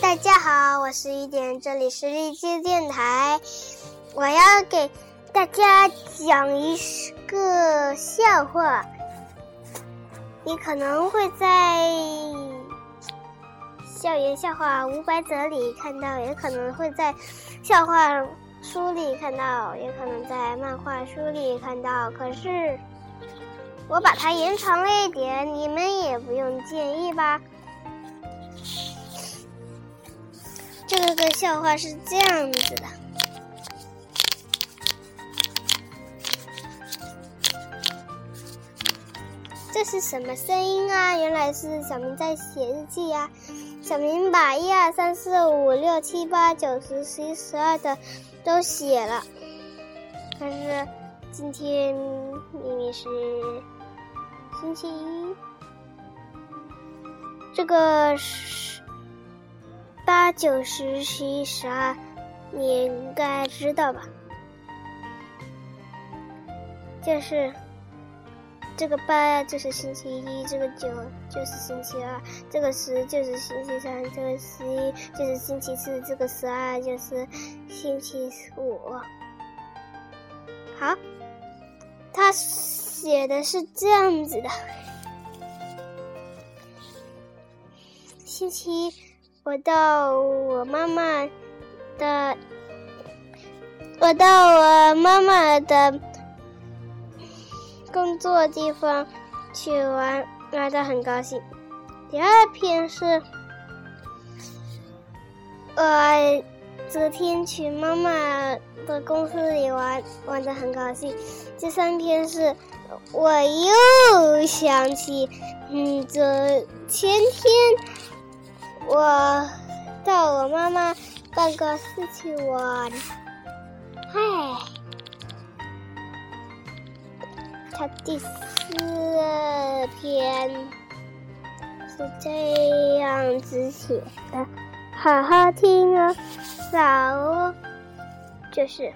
大家好，我是一点，这里是荔枝电台。我要给大家讲一个笑话，你可能会在校园笑话五百则里看到，也可能会在笑话书里看到，也可能在漫画书里看到。可是我把它延长了一点，你们也不用介意吧。这个笑话是这样子的，这是什么声音啊？原来是小明在写日记呀。小明把一二三四五六七八九十十一十二的都写了，但是今天明明是星期一，这个是。八九十十一十二，你应该知道吧？就是这个八就是星期一，这个九就是星期二，这个十就是星期三，这个十一就是星期四，这个十二就是星期五。好，他写的是这样子的：星期一。我到我妈妈的，我到我妈妈的工作地方去玩，玩的很高兴。第二篇是，我昨天去妈妈的公司里玩，玩的很高兴。第三篇是，我又想起，嗯，昨前天。我到我妈妈办公室去玩，唉，他第四篇是这样子写的，好好听哦，早哦，就是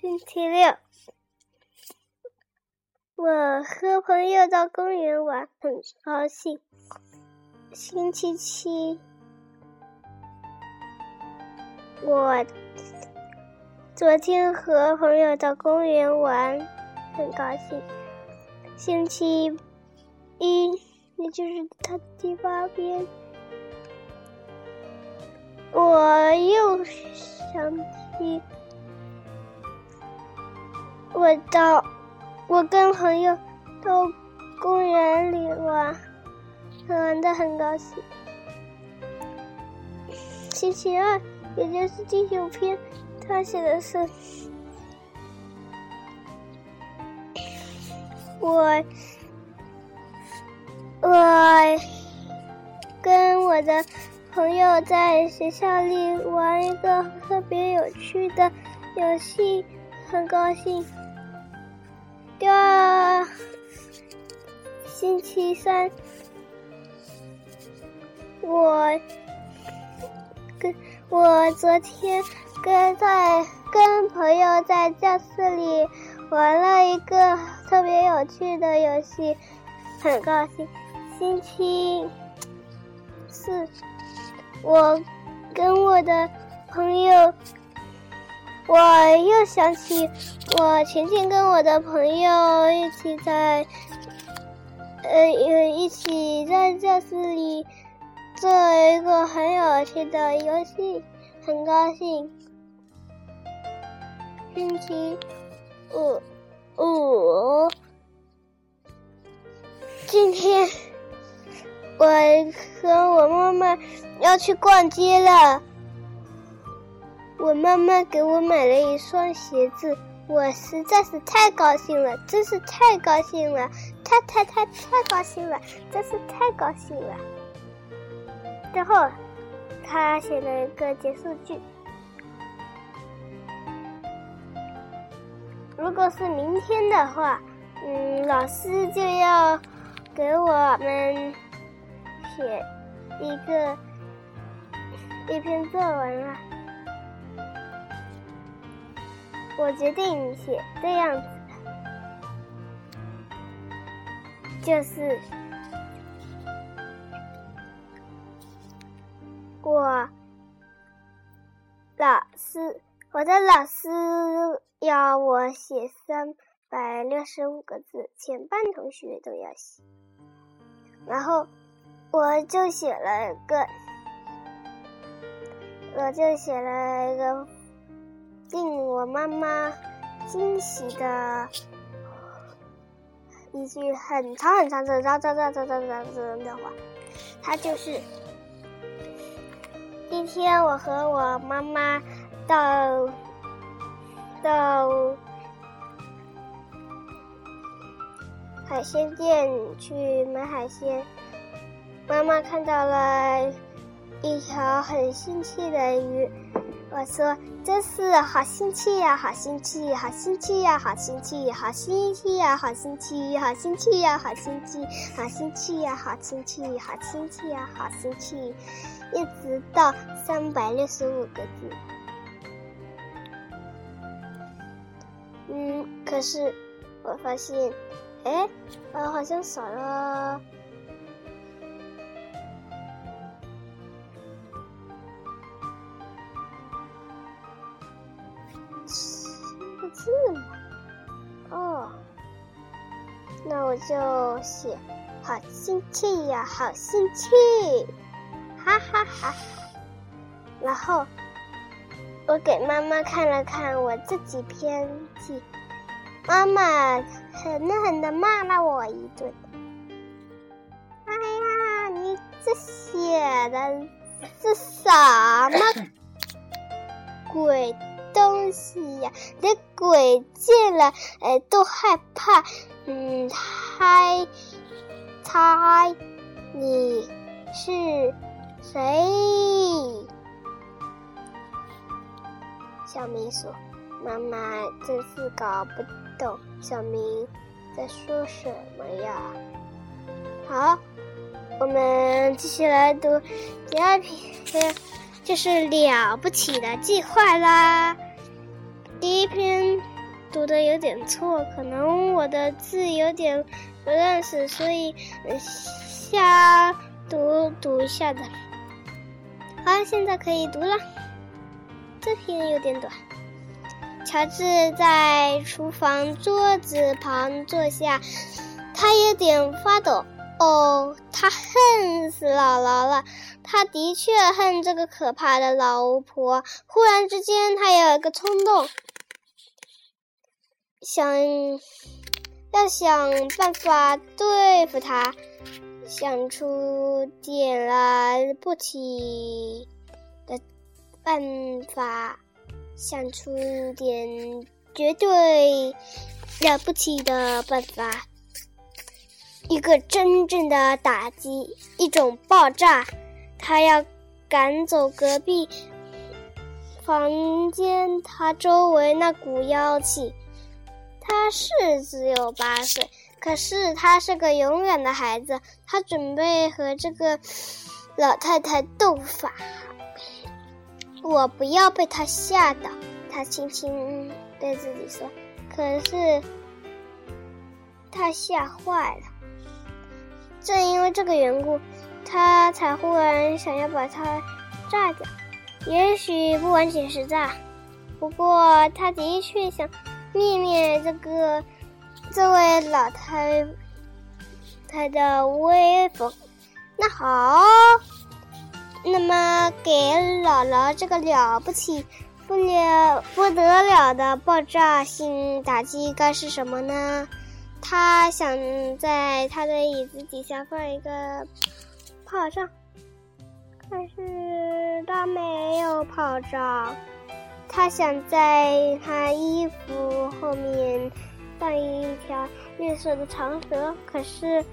星期六。我和朋友到公园玩，很高兴。星期七，我昨天和朋友到公园玩，很高兴。星期一，也就是他第八篇，我又想起我到。我跟朋友到公园里玩，玩的很高兴。星期二，也就是第九篇，他写的是我，我跟我的朋友在学校里玩一个特别有趣的游戏，很高兴。第二星期三，我跟我昨天跟在跟朋友在教室里玩了一个特别有趣的游戏，很高兴。星期四，我跟我的朋友。我又想起，我前天跟我的朋友一起在，呃，一起在教室里做一个很有趣的游戏，很高兴。星期五，五，今天我和我妈妈要去逛街了。我妈妈给我买了一双鞋子，我实在是太高兴了，真是太高兴了，太太太太高兴了，真是太高兴了。最后，他写了一个结束句。如果是明天的话，嗯，老师就要给我们写一个一篇作文了。我决定写这样子，就是我老师，我的老师要我写三百六十五个字，全班同学都要写，然后我就写了一个，我就写了一个。令我妈妈惊喜的一句很长很长的、长长长长长长长的话，它就是今天我和我妈妈到到海鲜店去买海鲜，妈妈看到了一条很新奇的鱼。我说：“真是好新奇呀，好新奇，好新奇呀，好新奇，好新奇呀，好新奇，好新奇呀，好新奇，好新奇呀，好新奇，好新奇呀，好新奇，一直到三百六十五个字。嗯，可是我发现，哎，我好像少了。”字吗？哦，那我就写好心气呀，好新奇，哈哈哈。然后我给妈妈看了看我自己编辑，妈妈狠狠的骂了我一顿。哎呀，你这写的是什么 鬼？东西呀，连鬼见了，哎，都害怕。嗯，猜猜你是谁？小明说：“妈妈真是搞不懂小明在说什么呀。”好，我们继续来读第二篇，就是了不起的计划啦。第一篇读的有点错，可能我的字有点不认识，所以瞎读读一下的。好，现在可以读了。这篇有点短。乔治在厨房桌子旁坐下，他有点发抖。哦，他恨死姥姥了。他的确恨这个可怕的老巫婆。忽然之间，他有一个冲动。想要想办法对付他，想出点了不起办法，想出点绝对了不起的办法，一个真正的打击，一种爆炸。他要赶走隔壁房间，他周围那股妖气。他是只有八岁，可是他是个勇敢的孩子。他准备和这个老太太斗法。我不要被他吓到，他轻轻对自己说。可是他吓坏了。正因为这个缘故，他才忽然想要把它炸掉。也许不完全是炸，不过他的确想。灭灭这个这位老太太的威风。那好，那么给姥姥这个了不起、不了不得了的爆炸性打击该是什么呢？他想在他的椅子底下放一个炮仗，可是他没有炮仗。他想在他衣服后面放一条绿色的长蛇，可是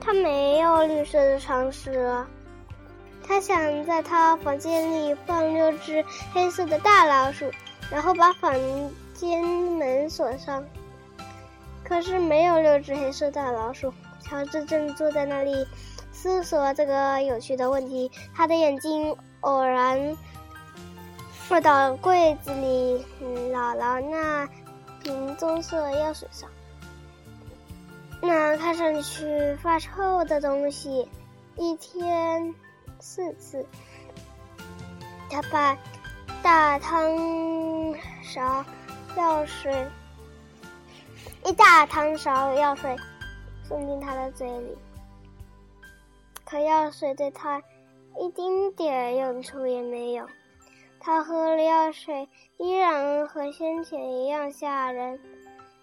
他没有绿色的长蛇。他想在他房间里放六只黑色的大老鼠，然后把房间门锁上，可是没有六只黑色大老鼠。乔治正坐在那里思索这个有趣的问题，他的眼睛偶然落到柜子里姥姥那瓶棕色药水上。那看上去发臭的东西，一天四次。他把大汤勺药水，一大汤勺药水送进他的嘴里，可药水对他一丁点用处也没有。他喝了药水，依然和先前一样吓人。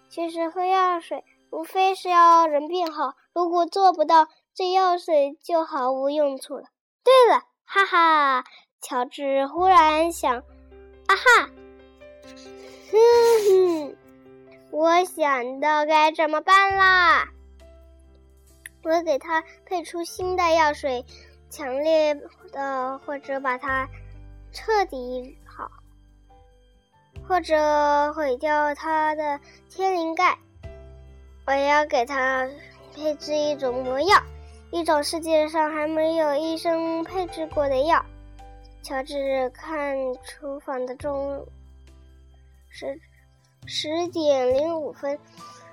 其实喝药水。无非是要人变好，如果做不到，这药水就毫无用处了。对了，哈哈，乔治忽然想，啊哈，哼哼，我想到该怎么办啦！我给他配出新的药水，强烈的，或者把它彻底好，或者毁掉他的天灵盖。我要给他配置一种魔药，一种世界上还没有医生配置过的药。乔治看厨房的钟，十十点零五分，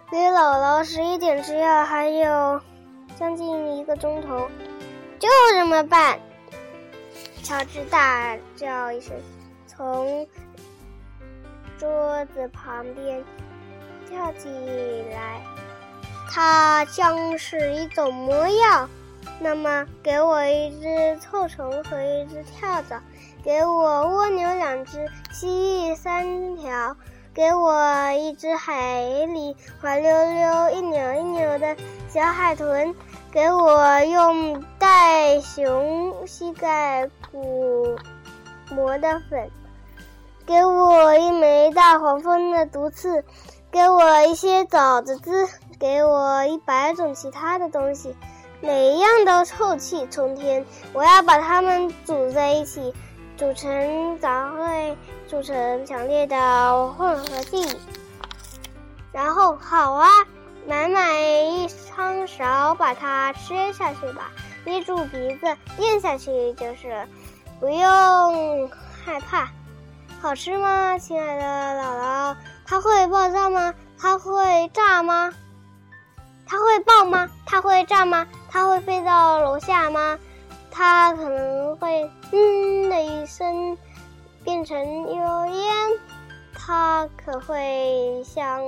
离姥姥十一点吃药还有将近一个钟头，就这么办！乔治大叫一声，从桌子旁边跳起来。它将是一种魔药。那么，给我一只臭虫和一只跳蚤，给我蜗牛两只，蜥蜴三条，给我一只海里滑溜溜、一扭一扭的小海豚，给我用袋熊膝盖骨磨的粉，给我一枚大黄蜂的毒刺，给我一些枣子汁。给我一百种其他的东西，每一样都臭气冲天。我要把它们组在一起，组成杂烩，组成强烈的混合剂。然后，好啊，满满一汤勺，把它吃下去吧。捏住鼻子咽下去就是了，不用害怕。好吃吗，亲爱的姥姥？它会爆炸吗？它会炸吗？它会爆吗？它会炸吗？它会飞到楼下吗？它可能会“嗯”的一声变成油烟。它可会像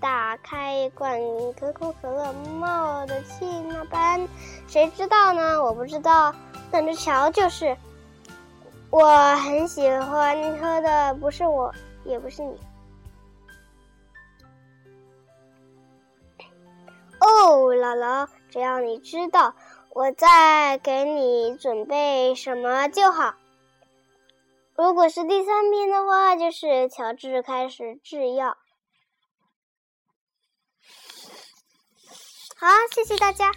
打开一罐可口可乐冒的气那般？谁知道呢？我不知道，等着瞧就是。我很喜欢喝的，不是我，也不是你。哦，姥姥，只要你知道我在给你准备什么就好。如果是第三篇的话，就是乔治开始制药。好，谢谢大家。